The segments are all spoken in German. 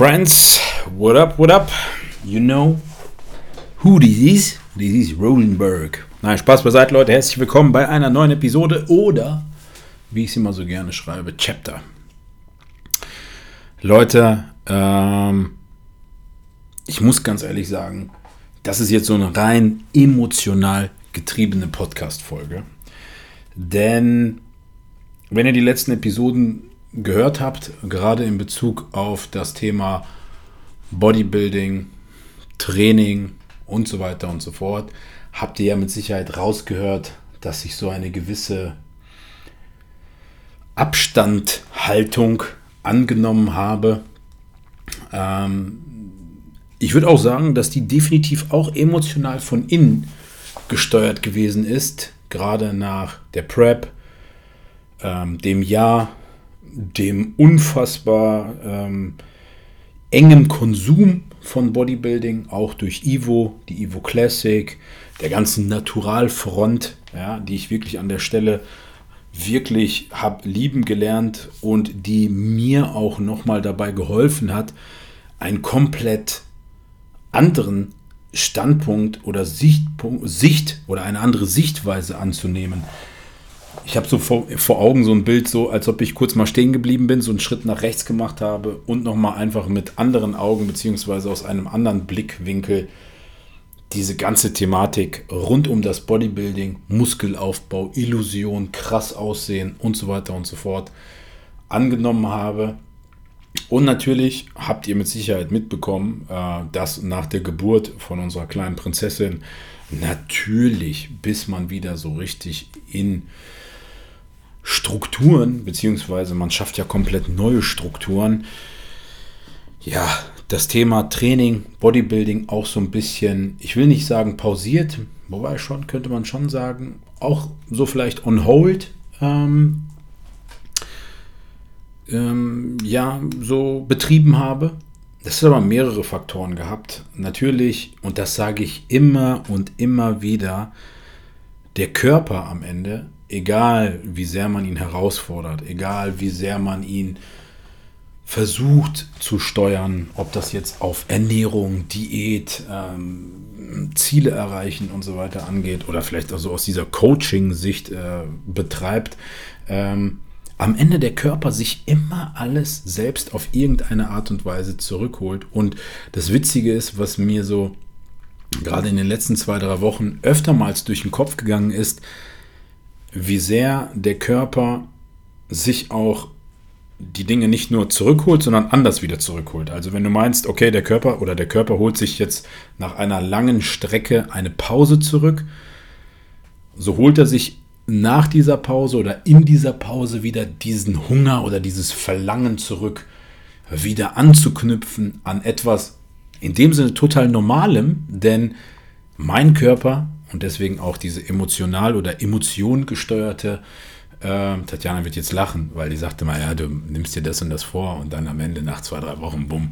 Friends, what up, what up? You know who this is? This is Rosenberg. Nein, Spaß beiseite, Leute. Herzlich willkommen bei einer neuen Episode oder, wie ich sie immer so gerne schreibe, Chapter. Leute, ähm, ich muss ganz ehrlich sagen, das ist jetzt so eine rein emotional getriebene Podcast-Folge. Denn wenn ihr die letzten Episoden gehört habt, gerade in Bezug auf das Thema Bodybuilding, Training und so weiter und so fort, habt ihr ja mit Sicherheit rausgehört, dass ich so eine gewisse Abstandhaltung angenommen habe. Ähm, ich würde auch sagen, dass die definitiv auch emotional von innen gesteuert gewesen ist, gerade nach der Prep, ähm, dem Jahr dem unfassbar ähm, engen Konsum von Bodybuilding, auch durch Ivo, die Ivo Classic, der ganzen Naturalfront, ja, die ich wirklich an der Stelle wirklich habe lieben gelernt und die mir auch nochmal dabei geholfen hat, einen komplett anderen Standpunkt oder Sichtpunkt, Sicht oder eine andere Sichtweise anzunehmen ich habe so vor, vor, Augen so ein Bild, so als ob ich kurz mal stehen geblieben bin, so einen Schritt nach rechts gemacht habe und nochmal einfach mit anderen Augen beziehungsweise aus einem anderen Blickwinkel diese ganze Thematik rund um das Bodybuilding, Muskelaufbau, Illusion, krass aussehen und so weiter und so fort angenommen habe. Und natürlich habt ihr mit Sicherheit mitbekommen, äh, dass nach der Geburt von unserer kleinen Prinzessin natürlich, bis man wieder so richtig in Strukturen, beziehungsweise man schafft ja komplett neue Strukturen. Ja, das Thema Training, Bodybuilding auch so ein bisschen, ich will nicht sagen pausiert, wobei schon, könnte man schon sagen, auch so vielleicht on hold. Ähm, ähm, ja, so betrieben habe. Das hat aber mehrere Faktoren gehabt. Natürlich, und das sage ich immer und immer wieder, der Körper am Ende egal wie sehr man ihn herausfordert, egal wie sehr man ihn versucht zu steuern, ob das jetzt auf Ernährung, Diät, ähm, Ziele erreichen und so weiter angeht oder vielleicht auch so aus dieser Coaching-Sicht äh, betreibt, ähm, am Ende der Körper sich immer alles selbst auf irgendeine Art und Weise zurückholt. Und das Witzige ist, was mir so gerade in den letzten zwei, drei Wochen öftermals durch den Kopf gegangen ist, wie sehr der Körper sich auch die Dinge nicht nur zurückholt, sondern anders wieder zurückholt. Also wenn du meinst, okay, der Körper oder der Körper holt sich jetzt nach einer langen Strecke eine Pause zurück, so holt er sich nach dieser Pause oder in dieser Pause wieder diesen Hunger oder dieses Verlangen zurück, wieder anzuknüpfen an etwas in dem Sinne total Normalem, denn mein Körper und deswegen auch diese emotional oder emotion gesteuerte. Äh, Tatjana wird jetzt lachen, weil die sagte mal, ja, du nimmst dir das und das vor und dann am Ende nach zwei, drei Wochen, bumm,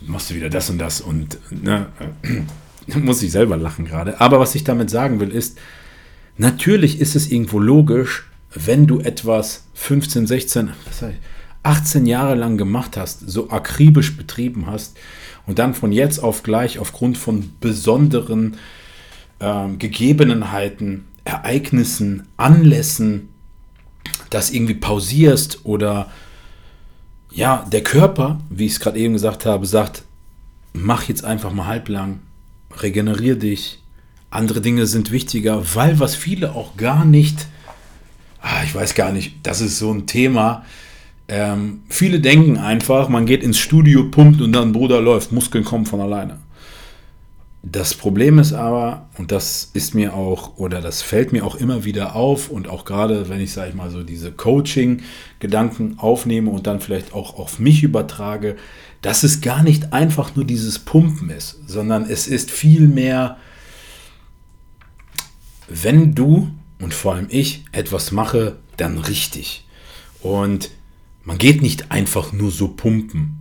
machst du wieder das und das und ne, äh, muss ich selber lachen gerade. Aber was ich damit sagen will, ist, natürlich ist es irgendwo logisch, wenn du etwas 15, 16, was heißt, 18 Jahre lang gemacht hast, so akribisch betrieben hast und dann von jetzt auf gleich aufgrund von besonderen ähm, Gegebenheiten, Ereignissen, Anlässen das irgendwie pausierst oder ja, der Körper, wie ich es gerade eben gesagt habe, sagt, mach jetzt einfach mal halblang, regenerier dich, andere Dinge sind wichtiger, weil was viele auch gar nicht, ah, ich weiß gar nicht, das ist so ein Thema. Ähm, viele denken einfach, man geht ins Studio, pumpt und dann Bruder läuft, Muskeln kommen von alleine. Das Problem ist aber, und das ist mir auch, oder das fällt mir auch immer wieder auf, und auch gerade, wenn ich, sage ich mal, so diese Coaching-Gedanken aufnehme und dann vielleicht auch auf mich übertrage, dass es gar nicht einfach nur dieses Pumpen ist, sondern es ist vielmehr, wenn du und vor allem ich etwas mache, dann richtig. Und man geht nicht einfach nur so pumpen.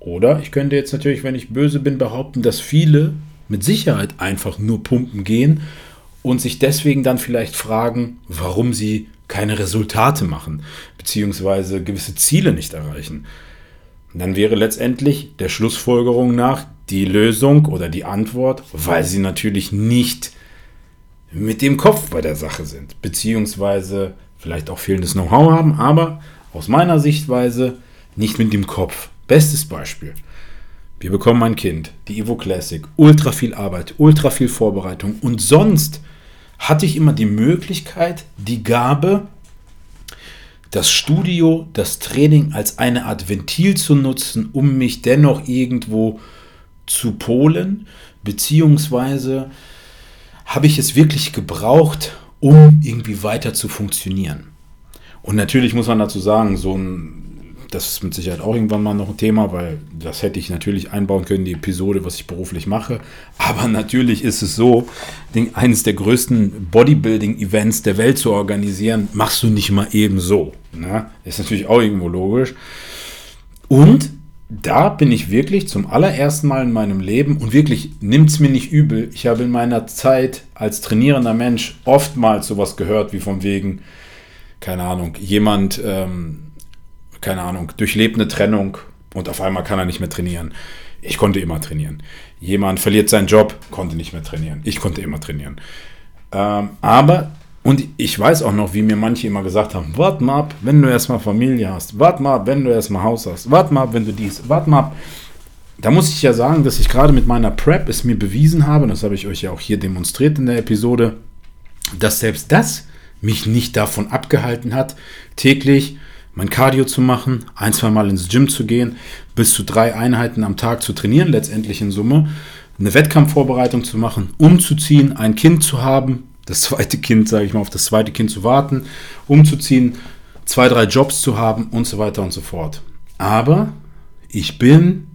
Oder ich könnte jetzt natürlich, wenn ich böse bin, behaupten, dass viele mit Sicherheit einfach nur pumpen gehen und sich deswegen dann vielleicht fragen, warum sie keine Resultate machen, beziehungsweise gewisse Ziele nicht erreichen. Dann wäre letztendlich der Schlussfolgerung nach die Lösung oder die Antwort, weil sie natürlich nicht mit dem Kopf bei der Sache sind, beziehungsweise vielleicht auch fehlendes Know-how haben, aber aus meiner Sichtweise nicht mit dem Kopf. Bestes Beispiel. Wir bekommen ein Kind, die Evo Classic, ultra viel Arbeit, ultra viel Vorbereitung und sonst hatte ich immer die Möglichkeit, die Gabe, das Studio, das Training als eine Art Ventil zu nutzen, um mich dennoch irgendwo zu polen, beziehungsweise habe ich es wirklich gebraucht, um irgendwie weiter zu funktionieren. Und natürlich muss man dazu sagen, so ein, das ist mit Sicherheit auch irgendwann mal noch ein Thema, weil das hätte ich natürlich einbauen können, die Episode, was ich beruflich mache. Aber natürlich ist es so, eines der größten Bodybuilding-Events der Welt zu organisieren, machst du nicht mal eben so. Ne? Ist natürlich auch irgendwo logisch. Und da bin ich wirklich zum allerersten Mal in meinem Leben und wirklich nimmt es mir nicht übel. Ich habe in meiner Zeit als trainierender Mensch oftmals sowas gehört wie von wegen, keine Ahnung, jemand, ähm, keine Ahnung, durchlebt eine Trennung und auf einmal kann er nicht mehr trainieren. Ich konnte immer trainieren. Jemand verliert seinen Job, konnte nicht mehr trainieren. Ich konnte immer trainieren. Ähm, aber und ich weiß auch noch, wie mir manche immer gesagt haben, warte mal ab, wenn du erstmal Familie hast, warte mal ab, wenn du erstmal Haus hast, warte mal ab, wenn du dies, warte mal ab. Da muss ich ja sagen, dass ich gerade mit meiner Prep es mir bewiesen habe, und das habe ich euch ja auch hier demonstriert in der Episode, dass selbst das mich nicht davon abgehalten hat, täglich mein Cardio zu machen, ein, zwei Mal ins Gym zu gehen, bis zu drei Einheiten am Tag zu trainieren, letztendlich in Summe, eine Wettkampfvorbereitung zu machen, umzuziehen, ein Kind zu haben, das zweite Kind, sage ich mal, auf das zweite Kind zu warten, umzuziehen, zwei, drei Jobs zu haben und so weiter und so fort. Aber ich bin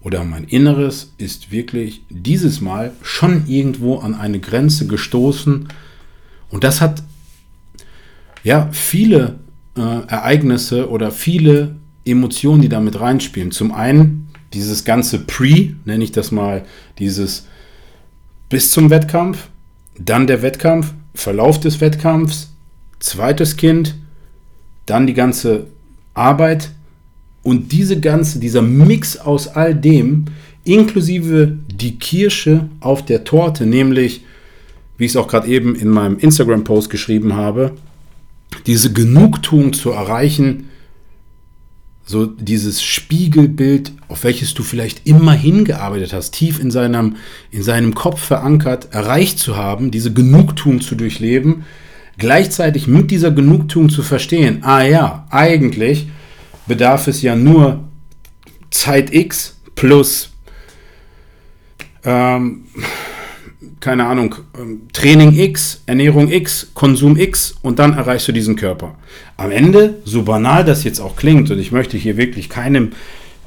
oder mein Inneres ist wirklich dieses Mal schon irgendwo an eine Grenze gestoßen. Und das hat ja viele äh, Ereignisse oder viele Emotionen, die damit reinspielen. Zum einen dieses ganze Pre, nenne ich das mal, dieses bis zum Wettkampf, dann der Wettkampf, Verlauf des Wettkampfs, zweites Kind, dann die ganze Arbeit und diese ganze, dieser Mix aus all dem, inklusive die Kirsche auf der Torte, nämlich, wie ich es auch gerade eben in meinem Instagram-Post geschrieben habe, diese Genugtuung zu erreichen, so dieses Spiegelbild, auf welches du vielleicht immer hingearbeitet hast, tief in seinem, in seinem Kopf verankert, erreicht zu haben, diese Genugtuung zu durchleben, gleichzeitig mit dieser Genugtuung zu verstehen, ah ja, eigentlich bedarf es ja nur Zeit X plus ähm, keine Ahnung, ähm, Training X, Ernährung X, Konsum X und dann erreichst du diesen Körper. Am Ende, so banal das jetzt auch klingt, und ich möchte hier wirklich keinem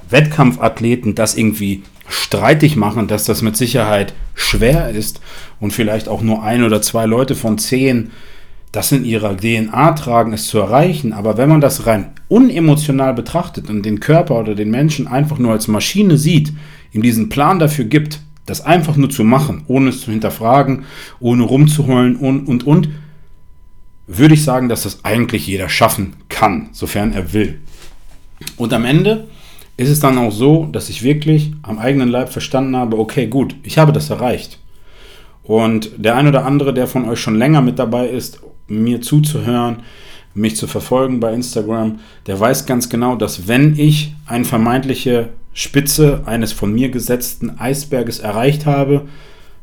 Wettkampfathleten das irgendwie streitig machen, dass das mit Sicherheit schwer ist und vielleicht auch nur ein oder zwei Leute von zehn das in ihrer DNA tragen, es zu erreichen. Aber wenn man das rein unemotional betrachtet und den Körper oder den Menschen einfach nur als Maschine sieht, ihm diesen Plan dafür gibt, das einfach nur zu machen, ohne es zu hinterfragen, ohne rumzuheulen und, und, und, würde ich sagen, dass das eigentlich jeder schaffen kann, sofern er will. Und am Ende ist es dann auch so, dass ich wirklich am eigenen Leib verstanden habe, okay, gut, ich habe das erreicht. Und der ein oder andere, der von euch schon länger mit dabei ist, mir zuzuhören, mich zu verfolgen bei Instagram, der weiß ganz genau, dass wenn ich eine vermeintliche Spitze eines von mir gesetzten Eisberges erreicht habe,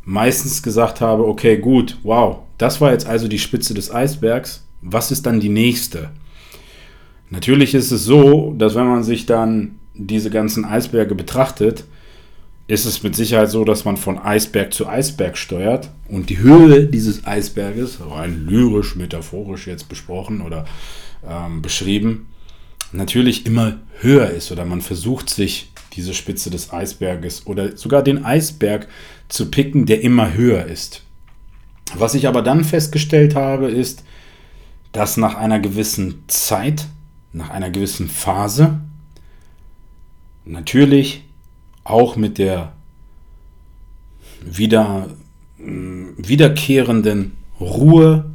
meistens gesagt habe, okay, gut, wow, das war jetzt also die Spitze des Eisbergs, was ist dann die nächste? Natürlich ist es so, dass wenn man sich dann diese ganzen Eisberge betrachtet, ist es mit Sicherheit so, dass man von Eisberg zu Eisberg steuert und die Höhe dieses Eisberges, rein lyrisch, metaphorisch jetzt besprochen oder ähm, beschrieben, natürlich immer höher ist oder man versucht sich diese Spitze des Eisberges oder sogar den Eisberg zu picken, der immer höher ist. Was ich aber dann festgestellt habe, ist, dass nach einer gewissen Zeit, nach einer gewissen Phase, natürlich auch mit der wieder, mm, wiederkehrenden Ruhe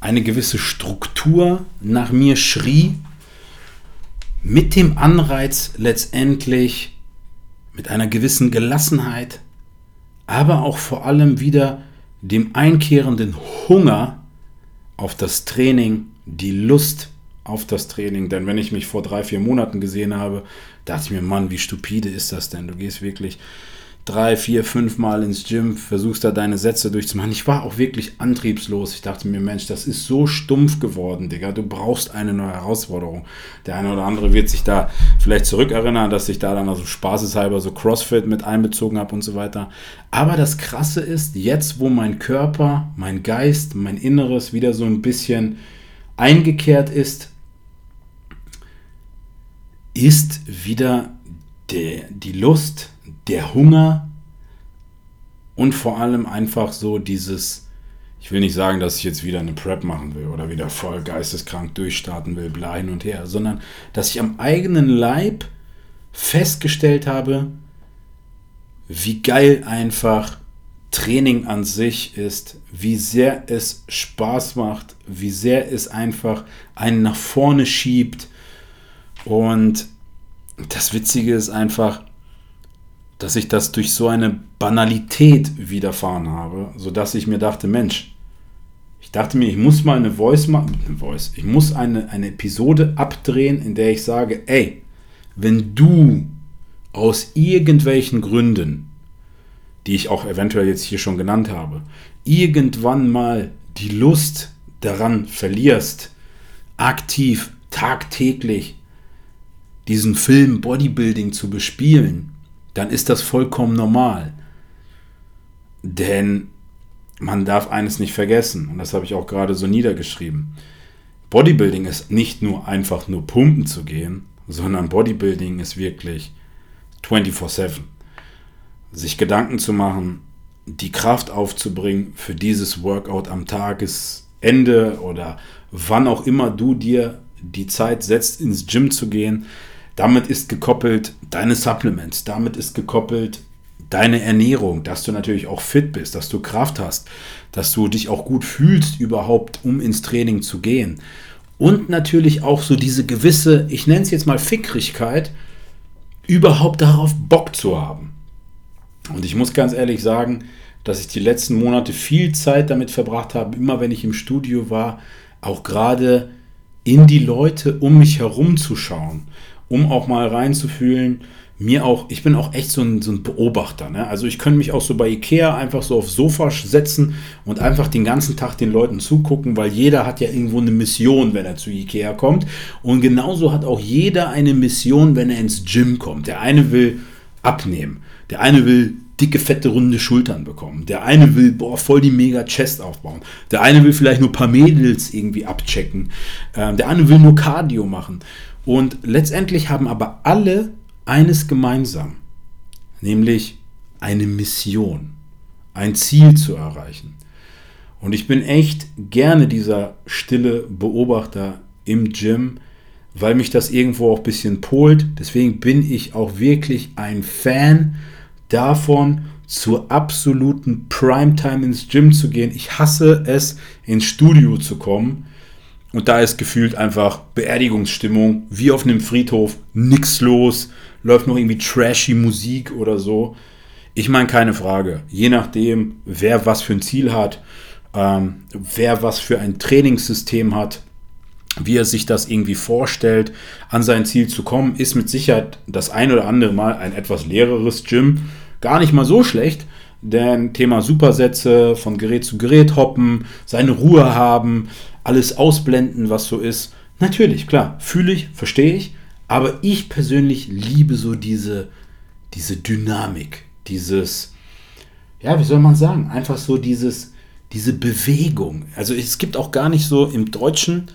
eine gewisse Struktur nach mir schrie, mit dem Anreiz letztendlich mit einer gewissen Gelassenheit, aber auch vor allem wieder dem einkehrenden Hunger auf das Training, die Lust auf das Training. Denn wenn ich mich vor drei, vier Monaten gesehen habe, dachte ich mir, Mann, wie stupide ist das denn? Du gehst wirklich drei, vier, fünf Mal ins Gym, versuchst da deine Sätze durchzumachen. Ich war auch wirklich antriebslos. Ich dachte mir, Mensch, das ist so stumpf geworden, Digga. Du brauchst eine neue Herausforderung. Der eine oder andere wird sich da vielleicht zurückerinnern, dass ich da dann also spaßeshalber so CrossFit mit einbezogen habe und so weiter. Aber das Krasse ist, jetzt wo mein Körper, mein Geist, mein Inneres wieder so ein bisschen eingekehrt ist, ist wieder der, die Lust, der Hunger und vor allem einfach so dieses, ich will nicht sagen, dass ich jetzt wieder eine Prep machen will oder wieder voll geisteskrank durchstarten will, bla hin und her, sondern dass ich am eigenen Leib festgestellt habe, wie geil einfach Training an sich ist, wie sehr es Spaß macht, wie sehr es einfach einen nach vorne schiebt. Und das Witzige ist einfach, dass ich das durch so eine Banalität widerfahren habe, sodass ich mir dachte, Mensch, ich dachte mir, ich muss mal eine Voice machen, eine Voice, ich muss eine, eine Episode abdrehen, in der ich sage, ey, wenn du aus irgendwelchen Gründen, die ich auch eventuell jetzt hier schon genannt habe, irgendwann mal die Lust daran verlierst, aktiv, tagtäglich diesen Film Bodybuilding zu bespielen, dann ist das vollkommen normal. Denn man darf eines nicht vergessen, und das habe ich auch gerade so niedergeschrieben. Bodybuilding ist nicht nur einfach nur pumpen zu gehen, sondern Bodybuilding ist wirklich 24/7. Sich Gedanken zu machen, die Kraft aufzubringen für dieses Workout am Tagesende oder wann auch immer du dir die Zeit setzt, ins Gym zu gehen, damit ist gekoppelt deine Supplements, damit ist gekoppelt deine Ernährung, dass du natürlich auch fit bist, dass du Kraft hast, dass du dich auch gut fühlst überhaupt, um ins Training zu gehen. Und natürlich auch so diese gewisse, ich nenne es jetzt mal Fickrigkeit, überhaupt darauf Bock zu haben. Und ich muss ganz ehrlich sagen, dass ich die letzten Monate viel Zeit damit verbracht habe, immer wenn ich im Studio war, auch gerade in die Leute um mich herum zu schauen um auch mal reinzufühlen. Mir auch, ich bin auch echt so ein, so ein Beobachter. Ne? Also ich könnte mich auch so bei Ikea einfach so aufs Sofa setzen und einfach den ganzen Tag den Leuten zugucken, weil jeder hat ja irgendwo eine Mission, wenn er zu Ikea kommt. Und genauso hat auch jeder eine Mission, wenn er ins Gym kommt. Der eine will abnehmen, der eine will dicke, fette, runde Schultern bekommen. Der eine will, boah, voll die mega Chest aufbauen. Der eine will vielleicht nur ein paar Mädels irgendwie abchecken. Ähm, der eine will nur Cardio machen. Und letztendlich haben aber alle eines gemeinsam, nämlich eine Mission, ein Ziel zu erreichen. Und ich bin echt gerne dieser stille Beobachter im Gym, weil mich das irgendwo auch ein bisschen polt. Deswegen bin ich auch wirklich ein Fan davon, zur absoluten Primetime ins Gym zu gehen. Ich hasse es, ins Studio zu kommen und da ist gefühlt einfach Beerdigungsstimmung, wie auf einem Friedhof, nix los, läuft noch irgendwie trashy Musik oder so. Ich meine, keine Frage. Je nachdem, wer was für ein Ziel hat, ähm, wer was für ein Trainingssystem hat, wie er sich das irgendwie vorstellt, an sein Ziel zu kommen, ist mit Sicherheit das ein oder andere Mal ein etwas leereres Gym. Gar nicht mal so schlecht, denn Thema Supersätze, von Gerät zu Gerät hoppen, seine Ruhe haben, alles ausblenden, was so ist. Natürlich, klar, fühle ich, verstehe ich, aber ich persönlich liebe so diese, diese Dynamik, dieses, ja, wie soll man sagen, einfach so dieses, diese Bewegung. Also es gibt auch gar nicht so im Deutschen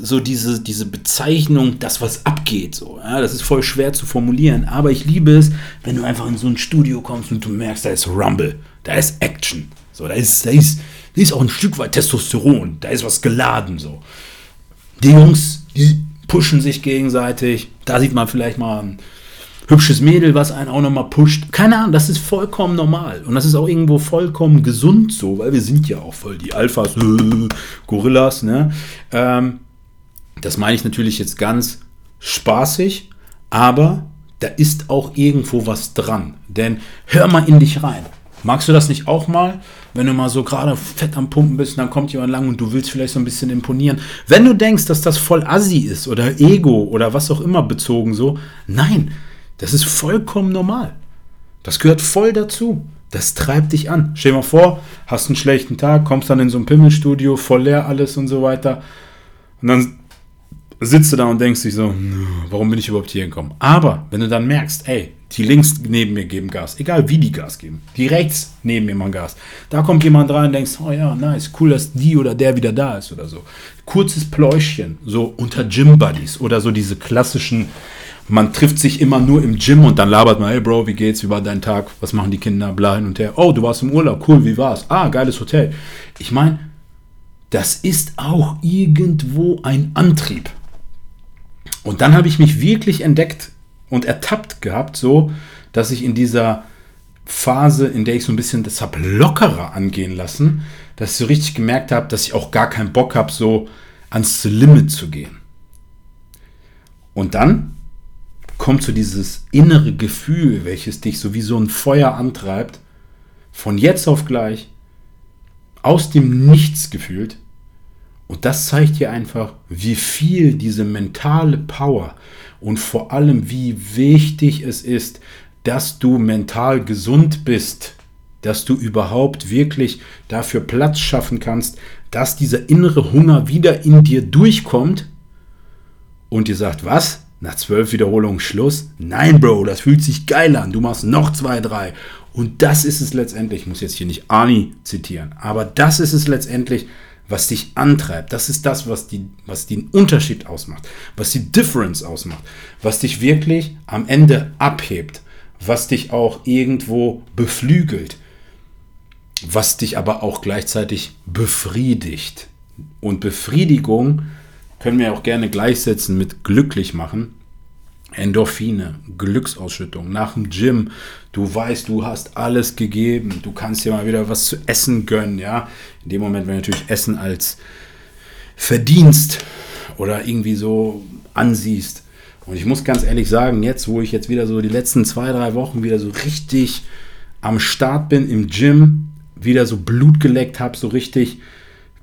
so diese, diese Bezeichnung, das, was abgeht. So. Ja, das ist voll schwer zu formulieren. Aber ich liebe es, wenn du einfach in so ein Studio kommst und du merkst, da ist Rumble, da ist Action. So, da ist, da ist, da ist auch ein Stück weit Testosteron, da ist was geladen. So. Die Jungs, die pushen sich gegenseitig. Da sieht man vielleicht mal ein hübsches Mädel, was einen auch nochmal pusht. Keine Ahnung, das ist vollkommen normal. Und das ist auch irgendwo vollkommen gesund so, weil wir sind ja auch voll die Alphas, Gorillas, ne? Ähm, das meine ich natürlich jetzt ganz spaßig, aber da ist auch irgendwo was dran. Denn hör mal in dich rein. Magst du das nicht auch mal? Wenn du mal so gerade fett am Pumpen bist, dann kommt jemand lang und du willst vielleicht so ein bisschen imponieren. Wenn du denkst, dass das voll assi ist oder Ego oder was auch immer bezogen so, nein, das ist vollkommen normal. Das gehört voll dazu. Das treibt dich an. Stell dir mal vor, hast einen schlechten Tag, kommst dann in so ein Pimmelstudio, voll leer alles und so weiter. Und dann sitzt du da und denkst dich so, warum bin ich überhaupt hier gekommen? Aber wenn du dann merkst, ey, die links neben mir geben Gas, egal wie die Gas geben, die rechts neben mir machen Gas, da kommt jemand rein und denkst, oh ja, nice, cool, dass die oder der wieder da ist oder so. Kurzes Pläuschchen, so unter Gym Buddies oder so diese klassischen man trifft sich immer nur im Gym und dann labert man, hey Bro, wie geht's, wie war dein Tag, was machen die Kinder, bla hin und her. Oh, du warst im Urlaub, cool, wie war's? Ah, geiles Hotel. Ich meine, das ist auch irgendwo ein Antrieb. Und dann habe ich mich wirklich entdeckt und ertappt gehabt, so, dass ich in dieser Phase, in der ich so ein bisschen das habe lockerer angehen lassen, dass ich so richtig gemerkt habe, dass ich auch gar keinen Bock habe, so ans Limit zu gehen. Und dann kommt so dieses innere Gefühl, welches dich so wie so ein Feuer antreibt, von jetzt auf gleich, aus dem Nichts gefühlt. Und das zeigt dir einfach, wie viel diese mentale Power und vor allem wie wichtig es ist, dass du mental gesund bist, dass du überhaupt wirklich dafür Platz schaffen kannst, dass dieser innere Hunger wieder in dir durchkommt und dir sagt, was? Nach zwölf Wiederholungen Schluss? Nein, Bro, das fühlt sich geil an. Du machst noch zwei, drei. Und das ist es letztendlich, ich muss jetzt hier nicht Arnie zitieren, aber das ist es letztendlich, was dich antreibt. Das ist das, was, die, was den Unterschied ausmacht, was die Difference ausmacht, was dich wirklich am Ende abhebt, was dich auch irgendwo beflügelt, was dich aber auch gleichzeitig befriedigt. Und Befriedigung können wir auch gerne gleichsetzen mit glücklich machen. Endorphine, Glücksausschüttung nach dem Gym. Du weißt, du hast alles gegeben. Du kannst dir mal wieder was zu essen gönnen, ja. In dem Moment, wenn du natürlich Essen als Verdienst oder irgendwie so ansiehst. Und ich muss ganz ehrlich sagen, jetzt, wo ich jetzt wieder so die letzten zwei, drei Wochen wieder so richtig am Start bin im Gym, wieder so Blut geleckt habe, so richtig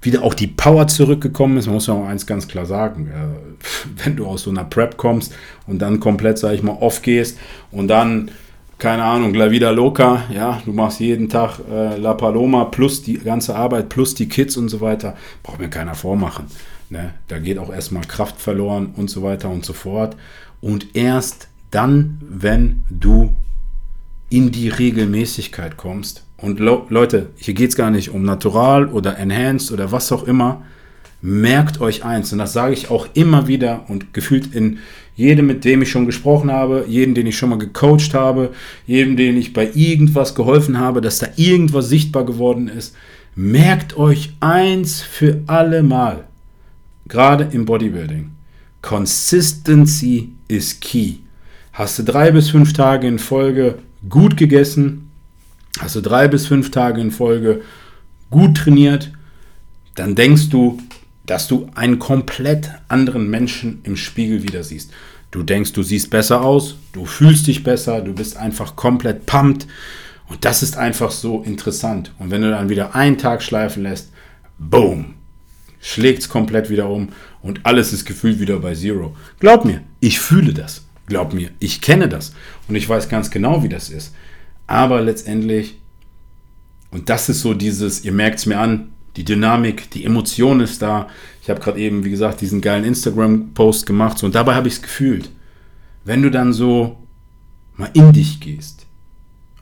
wieder auch die Power zurückgekommen ist. Man muss ja auch eins ganz klar sagen, wenn du aus so einer Prep kommst und dann komplett, sag ich mal, off gehst und dann, keine Ahnung, La Vida Loca, ja, du machst jeden Tag äh, La Paloma plus die ganze Arbeit plus die Kids und so weiter, braucht mir keiner vormachen. Ne? Da geht auch erstmal Kraft verloren und so weiter und so fort. Und erst dann, wenn du in die Regelmäßigkeit kommst, und Leute, hier geht es gar nicht um Natural oder Enhanced oder was auch immer. Merkt euch eins, und das sage ich auch immer wieder und gefühlt in jedem, mit dem ich schon gesprochen habe, jedem, den ich schon mal gecoacht habe, jedem, den ich bei irgendwas geholfen habe, dass da irgendwas sichtbar geworden ist. Merkt euch eins für alle Mal, gerade im Bodybuilding. Consistency is key. Hast du drei bis fünf Tage in Folge gut gegessen, hast du drei bis fünf Tage in Folge gut trainiert, dann denkst du, dass du einen komplett anderen Menschen im Spiegel wieder siehst. Du denkst, du siehst besser aus, du fühlst dich besser, du bist einfach komplett pumped. Und das ist einfach so interessant. Und wenn du dann wieder einen Tag schleifen lässt, boom, schlägt es komplett wieder um und alles ist gefühlt wieder bei Zero. Glaub mir, ich fühle das. Glaub mir, ich kenne das. Und ich weiß ganz genau, wie das ist. Aber letztendlich, und das ist so dieses, ihr merkt es mir an, die Dynamik, die Emotion ist da. Ich habe gerade eben, wie gesagt, diesen geilen Instagram-Post gemacht so, und dabei habe ich es gefühlt. Wenn du dann so mal in dich gehst,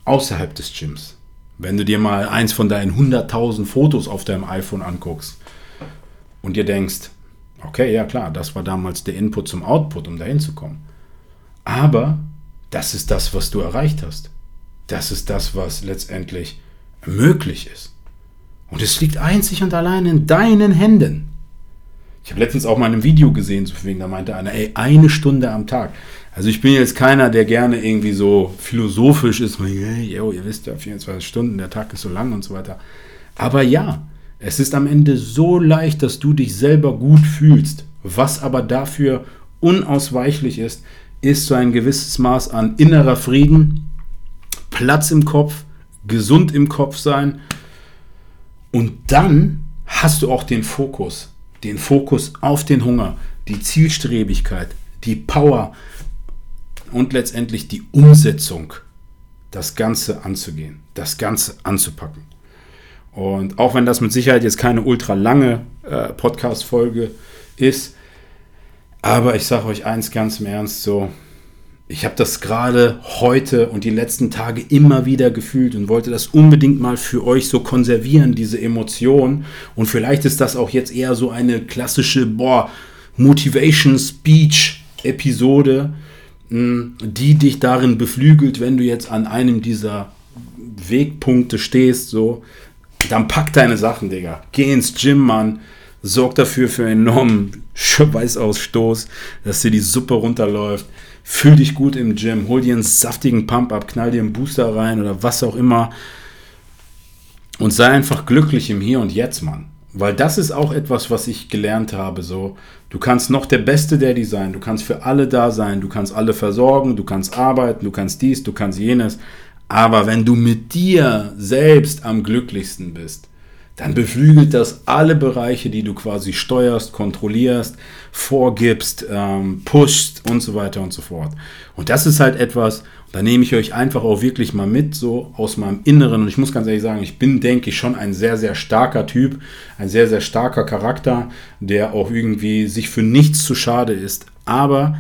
außerhalb des Gyms, wenn du dir mal eins von deinen 100.000 Fotos auf deinem iPhone anguckst und dir denkst, Okay, ja klar, das war damals der Input zum Output, um dahin zu kommen. Aber das ist das, was du erreicht hast. Das ist das, was letztendlich möglich ist. Und es liegt einzig und allein in deinen Händen. Ich habe letztens auch mal in einem Video gesehen, so wegen, da meinte einer, ey, eine Stunde am Tag. Also ich bin jetzt keiner, der gerne irgendwie so philosophisch ist, yo, ihr wisst ja, 24 Stunden, der Tag ist so lang und so weiter. Aber ja, es ist am Ende so leicht, dass du dich selber gut fühlst. Was aber dafür unausweichlich ist, ist so ein gewisses Maß an innerer Frieden, Platz im Kopf, gesund im Kopf sein. Und dann hast du auch den Fokus den Fokus auf den Hunger, die Zielstrebigkeit, die Power und letztendlich die Umsetzung, das Ganze anzugehen, das Ganze anzupacken. Und auch wenn das mit Sicherheit jetzt keine ultra lange äh, Podcast-Folge ist, aber ich sage euch eins ganz im Ernst, so, ich habe das gerade heute und die letzten Tage immer wieder gefühlt und wollte das unbedingt mal für euch so konservieren, diese Emotion. Und vielleicht ist das auch jetzt eher so eine klassische, boah, Motivation Speech Episode, hm, die dich darin beflügelt, wenn du jetzt an einem dieser Wegpunkte stehst, so, dann pack deine Sachen, Digga. Geh ins Gym, Mann. Sorg dafür für enormen Schweißausstoß, dass dir die Suppe runterläuft fühl dich gut im Gym, hol dir einen saftigen Pump ab, knall dir einen Booster rein oder was auch immer. Und sei einfach glücklich im Hier und Jetzt, Mann. Weil das ist auch etwas, was ich gelernt habe. So, du kannst noch der beste Daddy sein, du kannst für alle da sein, du kannst alle versorgen, du kannst arbeiten, du kannst dies, du kannst jenes. Aber wenn du mit dir selbst am glücklichsten bist, dann beflügelt das alle Bereiche, die du quasi steuerst, kontrollierst, vorgibst, ähm, pushst und so weiter und so fort. Und das ist halt etwas, da nehme ich euch einfach auch wirklich mal mit, so aus meinem Inneren. Und ich muss ganz ehrlich sagen, ich bin, denke ich, schon ein sehr, sehr starker Typ, ein sehr, sehr starker Charakter, der auch irgendwie sich für nichts zu schade ist. Aber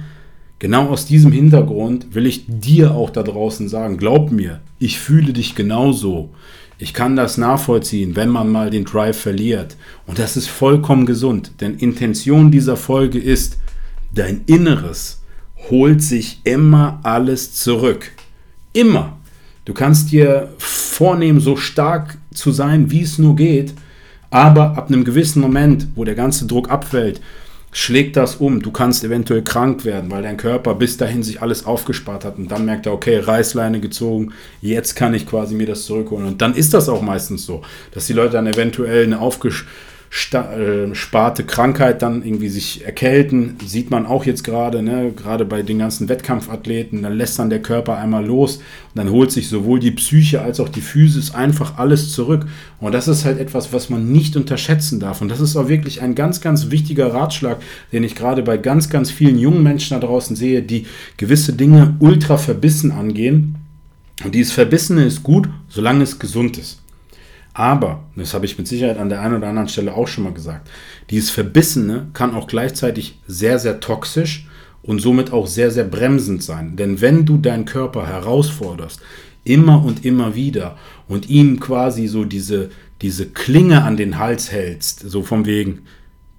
genau aus diesem Hintergrund will ich dir auch da draußen sagen, glaub mir, ich fühle dich genauso. Ich kann das nachvollziehen, wenn man mal den Drive verliert. Und das ist vollkommen gesund, denn Intention dieser Folge ist, dein Inneres holt sich immer alles zurück. Immer. Du kannst dir vornehmen, so stark zu sein, wie es nur geht, aber ab einem gewissen Moment, wo der ganze Druck abfällt, schlägt das um. Du kannst eventuell krank werden, weil dein Körper bis dahin sich alles aufgespart hat und dann merkt er, okay, Reißleine gezogen, jetzt kann ich quasi mir das zurückholen. Und dann ist das auch meistens so, dass die Leute dann eventuell eine aufgesparte äh, Krankheit dann irgendwie sich erkälten, sieht man auch jetzt gerade, ne? gerade bei den ganzen Wettkampfathleten, dann lässt dann der Körper einmal los und dann holt sich sowohl die Psyche als auch die Physis einfach alles zurück. Und das ist halt etwas, was man nicht unterschätzen darf. Und das ist auch wirklich ein ganz, ganz wichtiger Ratschlag, den ich gerade bei ganz, ganz vielen jungen Menschen da draußen sehe, die gewisse Dinge ultra verbissen angehen. Und dieses Verbissene ist gut, solange es gesund ist. Aber, das habe ich mit Sicherheit an der einen oder anderen Stelle auch schon mal gesagt, dieses Verbissene kann auch gleichzeitig sehr, sehr toxisch und somit auch sehr, sehr bremsend sein. Denn wenn du deinen Körper herausforderst, immer und immer wieder und ihm quasi so diese, diese Klinge an den Hals hältst, so vom wegen,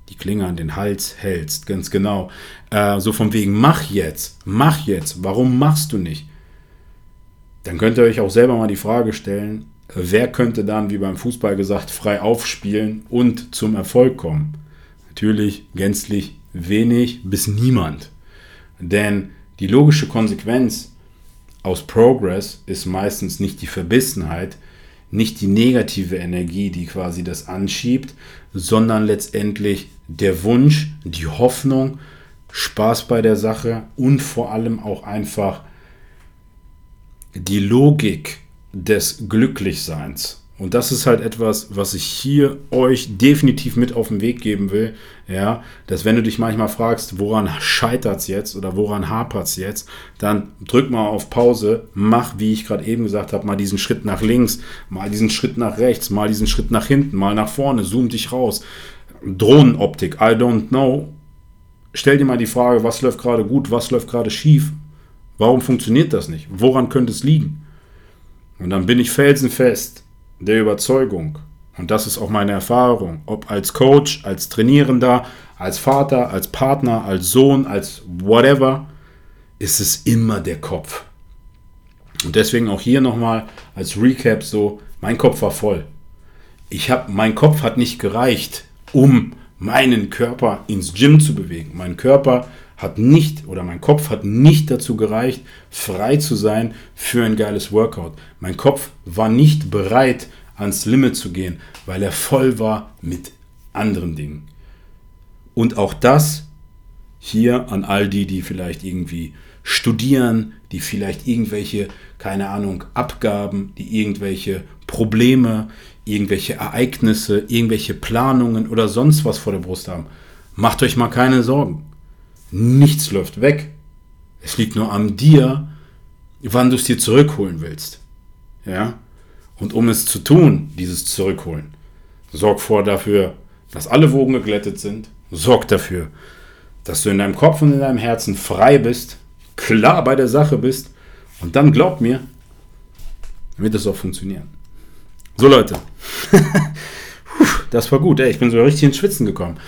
die Klinge an den Hals hältst, ganz genau, äh, so vom wegen, mach jetzt, mach jetzt, warum machst du nicht? Dann könnt ihr euch auch selber mal die Frage stellen, wer könnte dann, wie beim Fußball gesagt, frei aufspielen und zum Erfolg kommen? Natürlich gänzlich wenig bis niemand. Denn die logische Konsequenz aus Progress ist meistens nicht die Verbissenheit, nicht die negative Energie, die quasi das anschiebt, sondern letztendlich der Wunsch, die Hoffnung, Spaß bei der Sache und vor allem auch einfach die Logik des Glücklichseins. Und das ist halt etwas, was ich hier euch definitiv mit auf den Weg geben will. Ja, dass wenn du dich manchmal fragst, woran scheitert es jetzt oder woran hapert es jetzt, dann drück mal auf Pause, mach, wie ich gerade eben gesagt habe, mal diesen Schritt nach links, mal diesen Schritt nach rechts, mal diesen Schritt nach hinten, mal nach vorne, zoom dich raus. Drohnenoptik, I don't know. Stell dir mal die Frage, was läuft gerade gut, was läuft gerade schief? Warum funktioniert das nicht? Woran könnte es liegen? Und dann bin ich felsenfest der Überzeugung, und das ist auch meine Erfahrung, ob als Coach, als Trainierender, als Vater, als Partner, als Sohn, als whatever, ist es immer der Kopf. Und deswegen auch hier nochmal als Recap so, mein Kopf war voll. Ich habe, mein Kopf hat nicht gereicht, um meinen Körper ins Gym zu bewegen. Mein Körper hat nicht oder mein Kopf hat nicht dazu gereicht, frei zu sein für ein geiles Workout. Mein Kopf war nicht bereit, ans Limit zu gehen, weil er voll war mit anderen Dingen. Und auch das hier an all die, die vielleicht irgendwie studieren, die vielleicht irgendwelche, keine Ahnung, Abgaben, die irgendwelche Probleme, irgendwelche Ereignisse, irgendwelche Planungen oder sonst was vor der Brust haben. Macht euch mal keine Sorgen. Nichts läuft weg. Es liegt nur an dir, wann du es dir zurückholen willst. Ja? Und um es zu tun, dieses Zurückholen, sorg vor dafür, dass alle Wogen geglättet sind. Sorg dafür, dass du in deinem Kopf und in deinem Herzen frei bist, klar bei der Sache bist. Und dann glaub mir, wird es auch funktionieren. So Leute, das war gut. Ey. Ich bin so richtig ins Schwitzen gekommen.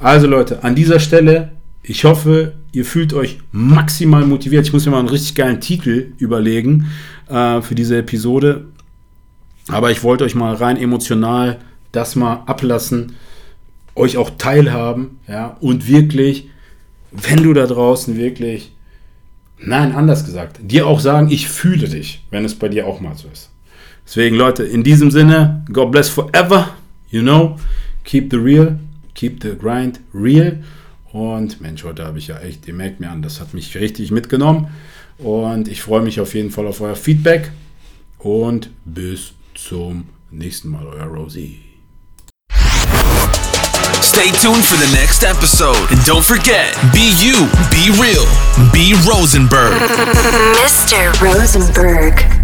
Also Leute, an dieser Stelle, ich hoffe, ihr fühlt euch maximal motiviert. Ich muss mir mal einen richtig geilen Titel überlegen äh, für diese Episode. Aber ich wollte euch mal rein emotional das mal ablassen, euch auch teilhaben, ja, und wirklich, wenn du da draußen wirklich, nein, anders gesagt, dir auch sagen, ich fühle dich, wenn es bei dir auch mal so ist. Deswegen, Leute, in diesem Sinne, God bless forever, you know, keep the real, keep the grind real. Und Mensch, heute habe ich ja echt, ihr merkt mir an, das hat mich richtig mitgenommen. Und ich freue mich auf jeden Fall auf euer Feedback. Und bis zum nächsten Mal, euer Rosie. Stay tuned for the next episode. And don't forget, be you, be real, be Rosenberg. Mr. Rosenberg.